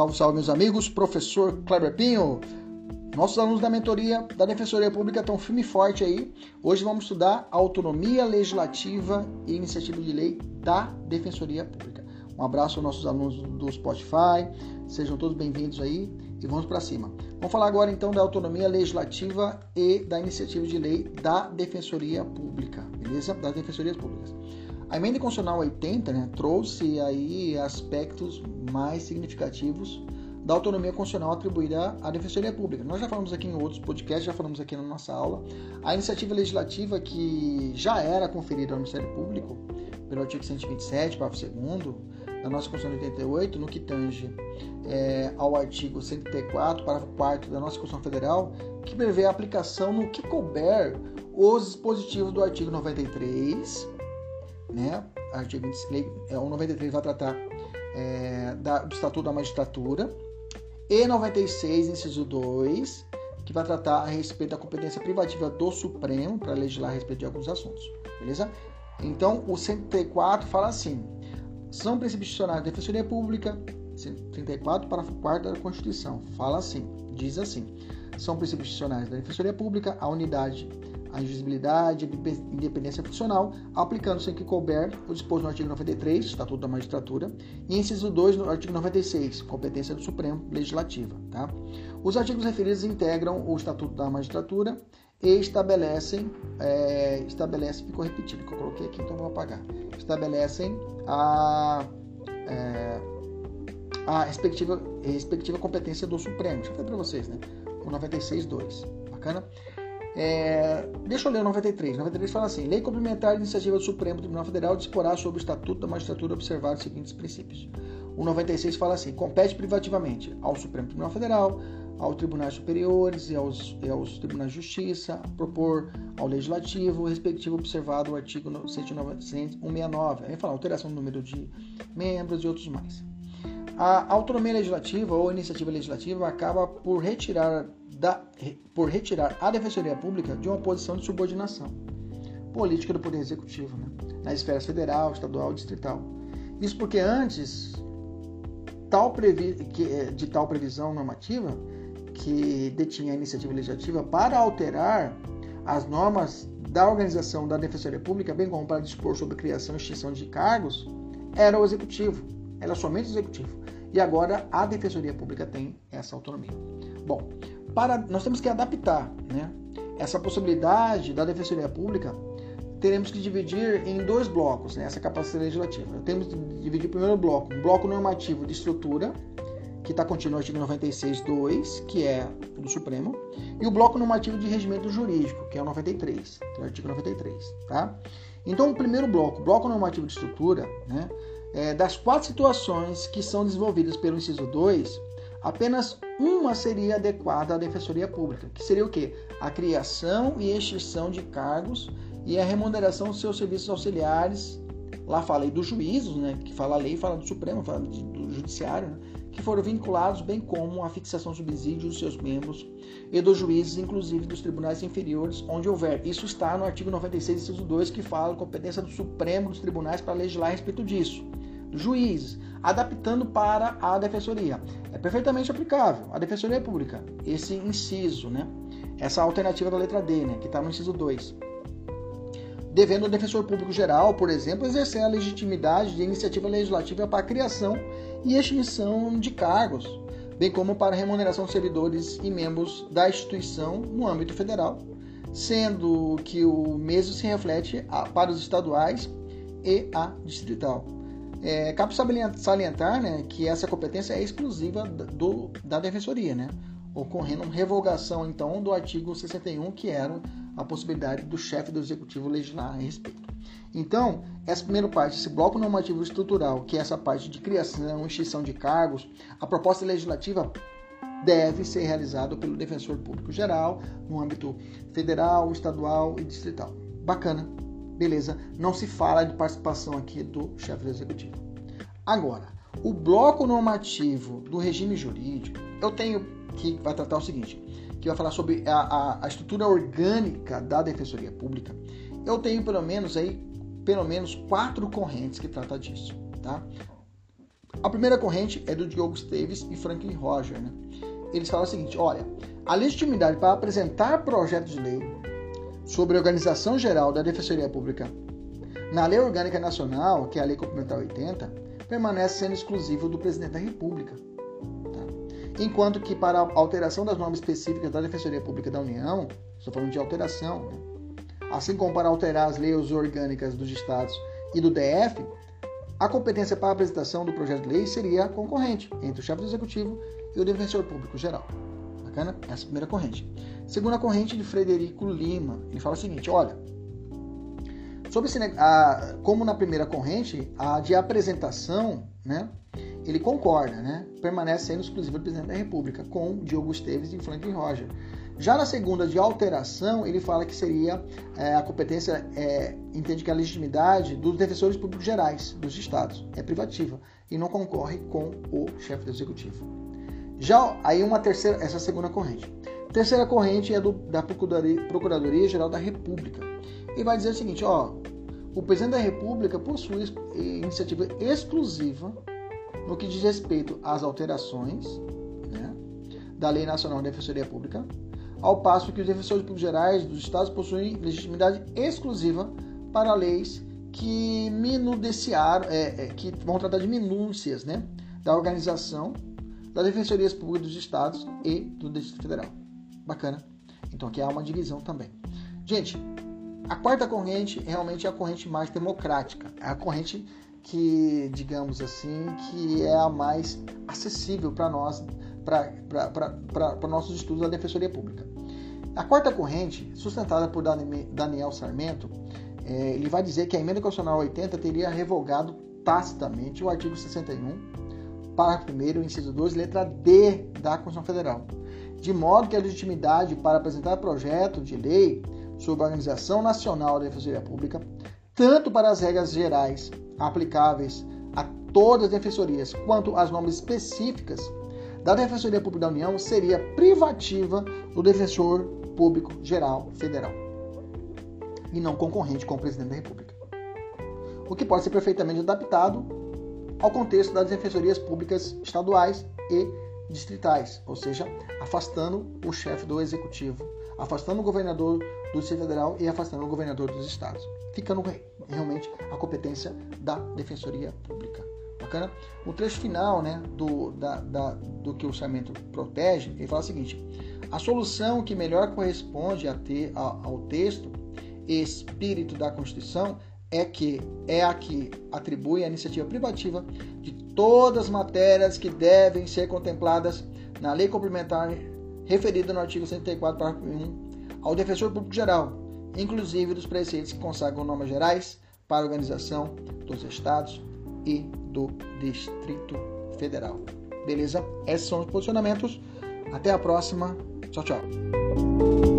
Salve, salve, meus amigos. Professor Kleber Pinho. Nossos alunos da mentoria da Defensoria Pública estão firme e forte aí. Hoje vamos estudar a autonomia legislativa e iniciativa de lei da Defensoria Pública. Um abraço aos nossos alunos do Spotify. Sejam todos bem-vindos aí e vamos para cima. Vamos falar agora então da autonomia legislativa e da iniciativa de lei da Defensoria Pública, beleza? Das Defensorias Públicas. A emenda constitucional 80 né, trouxe aí aspectos mais significativos da autonomia constitucional atribuída à Defensoria Pública. Nós já falamos aqui em outros podcasts, já falamos aqui na nossa aula. A iniciativa legislativa que já era conferida ao Ministério Público pelo artigo 127, parágrafo 2 da nossa Constituição de 88, no que tange é, ao artigo 134, parágrafo 4 da nossa Constituição Federal, que prevê a aplicação no que couber os dispositivos do artigo 93 né? Artigo 26, é, o 93 vai tratar é, da, do Estatuto da Magistratura. E 96, inciso 2, que vai tratar a respeito da competência privativa do Supremo para legislar a respeito de alguns assuntos. Beleza? Então, o 134 fala assim: são princípios institucionais da Defensoria Pública, 134, parágrafo 4 da Constituição. Fala assim, diz assim: são princípios institucionais da Defensoria Pública a unidade a invisibilidade e independência funcional, aplicando-se em que couber o disposto no artigo 93, Estatuto da Magistratura, e inciso 2 no artigo 96, competência do Supremo Legislativa. Tá? Os artigos referidos integram o Estatuto da Magistratura e estabelecem, é, estabelecem, ficou repetido que eu coloquei aqui, então vou apagar, estabelecem a, é, a respectiva, respectiva competência do Supremo. Eu falar para vocês, né? O 96.2. Bacana? É, deixa eu ler o 93. 93 fala assim: Lei complementar de iniciativa do Supremo Tribunal Federal disporá sobre o Estatuto da Magistratura observar os seguintes princípios. O 96 fala assim: compete privativamente ao Supremo Tribunal Federal, aos tribunais superiores e aos, e aos tribunais de justiça, propor ao legislativo, respectivo observado o artigo 169. Aí fala alteração do número de membros e outros mais. A autonomia legislativa ou iniciativa legislativa acaba por retirar da, por retirar a Defensoria Pública de uma posição de subordinação política do Poder Executivo, né? nas esferas federal, estadual e distrital. Isso porque antes tal previ eh, de tal previsão normativa que detinha a iniciativa legislativa para alterar as normas da organização da Defensoria Pública, bem como para dispor sobre criação e extinção de cargos, era o Executivo, era somente o Executivo. E agora a Defensoria Pública tem essa autonomia. Bom, para, nós temos que adaptar né? essa possibilidade da Defensoria Pública. Teremos que dividir em dois blocos né, essa capacidade legislativa. Temos que dividir o primeiro bloco, um bloco normativo de estrutura, que está contido no artigo 96.2, que é do Supremo, e o bloco normativo de regimento jurídico, que é o 93, que é o artigo 93. Tá? Então, o primeiro bloco, bloco normativo de estrutura, né, é, das quatro situações que são desenvolvidas pelo inciso 2, apenas uma seria adequada à Defensoria Pública, que seria o quê? A criação e extinção de cargos e a remuneração dos seus serviços auxiliares. Lá fala aí dos juízos, né? Que fala a lei, fala do Supremo, fala do Judiciário, né? que foram vinculados, bem como a fixação de subsídios dos seus membros e dos juízes, inclusive dos tribunais inferiores, onde houver. Isso está no artigo 96, inciso 2, que fala competência do Supremo dos tribunais para legislar a respeito disso. Juízes, adaptando para a defensoria. É perfeitamente aplicável à defensoria pública, esse inciso, né? essa alternativa da letra D, né? que está no inciso 2. Devendo o defensor público geral, por exemplo, exercer a legitimidade de iniciativa legislativa para a criação e extinção de cargos, bem como para a remuneração de servidores e membros da instituição no âmbito federal, sendo que o mesmo se reflete para os estaduais e a distrital. É, cabe salientar né, que essa competência é exclusiva do, da defensoria, né, ocorrendo uma revogação então do artigo 61, que era a possibilidade do chefe do executivo legislar a respeito. Então, essa primeira parte, esse bloco normativo estrutural, que é essa parte de criação e extinção de cargos, a proposta legislativa deve ser realizada pelo defensor público geral, no âmbito federal, estadual e distrital. Bacana, Beleza, não se fala de participação aqui do chefe do executivo. Agora, o bloco normativo do regime jurídico, eu tenho que vai tratar o seguinte, que vai falar sobre a, a, a estrutura orgânica da defensoria pública. Eu tenho pelo menos aí pelo menos quatro correntes que trata disso, tá? A primeira corrente é do Diogo Esteves e Franklin Roger. Né? Eles falam o seguinte: olha, a legitimidade para apresentar projetos de lei sobre a organização geral da Defensoria Pública na Lei Orgânica Nacional, que é a Lei Complementar 80, permanece sendo exclusivo do Presidente da República. Tá? Enquanto que para a alteração das normas específicas da Defensoria Pública da União, estou falando de alteração, né? assim como para alterar as leis orgânicas dos estados e do DF, a competência para a apresentação do projeto de lei seria concorrente entre o chefe do executivo e o defensor público geral. Bacana? Essa é a primeira corrente. Segunda corrente de Frederico Lima. Ele fala o seguinte: olha, sobre esse, a, como na primeira corrente, a de apresentação, né? Ele concorda, né? Permanece sendo exclusiva do presidente da República, com Diogo Esteves e Franklin Roger. Já na segunda de alteração, ele fala que seria é, a competência, é, entende que a legitimidade dos defensores públicos gerais dos estados é privativa e não concorre com o chefe do executivo. Já aí uma terceira, essa segunda corrente. Terceira corrente é do, da Procuradoria, Procuradoria Geral da República. E vai dizer o seguinte, ó, o presidente da República possui iniciativa exclusiva no que diz respeito às alterações né, da Lei Nacional de Defensoria Pública, ao passo que os defensores públicos gerais dos estados possuem legitimidade exclusiva para leis que minudeciaram, é, é, que vão tratar de minúcias né, da organização das defensorias públicas dos estados e do Distrito Federal. Bacana? Então aqui há uma divisão também. Gente, a quarta corrente realmente é a corrente mais democrática, é a corrente que, digamos assim, que é a mais acessível para nós, para nossos estudos da Defensoria Pública. A quarta corrente, sustentada por Daniel Sarmento, é, ele vai dizer que a emenda constitucional 80 teria revogado tacitamente o artigo 61, parágrafo 1 inciso 2, letra D da Constituição Federal, de modo que a legitimidade para apresentar projeto de lei sobre a Organização Nacional da Defensoria Pública, tanto para as regras gerais aplicáveis a todas as defensorias, quanto às normas específicas da Defensoria Pública da União, seria privativa do defensor público geral federal e não concorrente com o presidente da República. O que pode ser perfeitamente adaptado ao contexto das defensorias públicas estaduais e distritais, ou seja, afastando o chefe do executivo, afastando o governador do Distrito Federal e afastando o governador dos estados, ficando realmente a competência da Defensoria Pública. Bacana? O trecho final né, do, da, da, do que o orçamento protege, ele fala o seguinte: a solução que melhor corresponde a ter, a, ao texto e espírito da Constituição é que é a que atribui a iniciativa privativa de todas as matérias que devem ser contempladas na lei complementar referida no artigo 104, parágrafo 1, ao defensor público geral, inclusive dos preceitos que consagram normas gerais para a organização dos estados e do Distrito Federal. Beleza? Esses são os posicionamentos. Até a próxima. Tchau, tchau.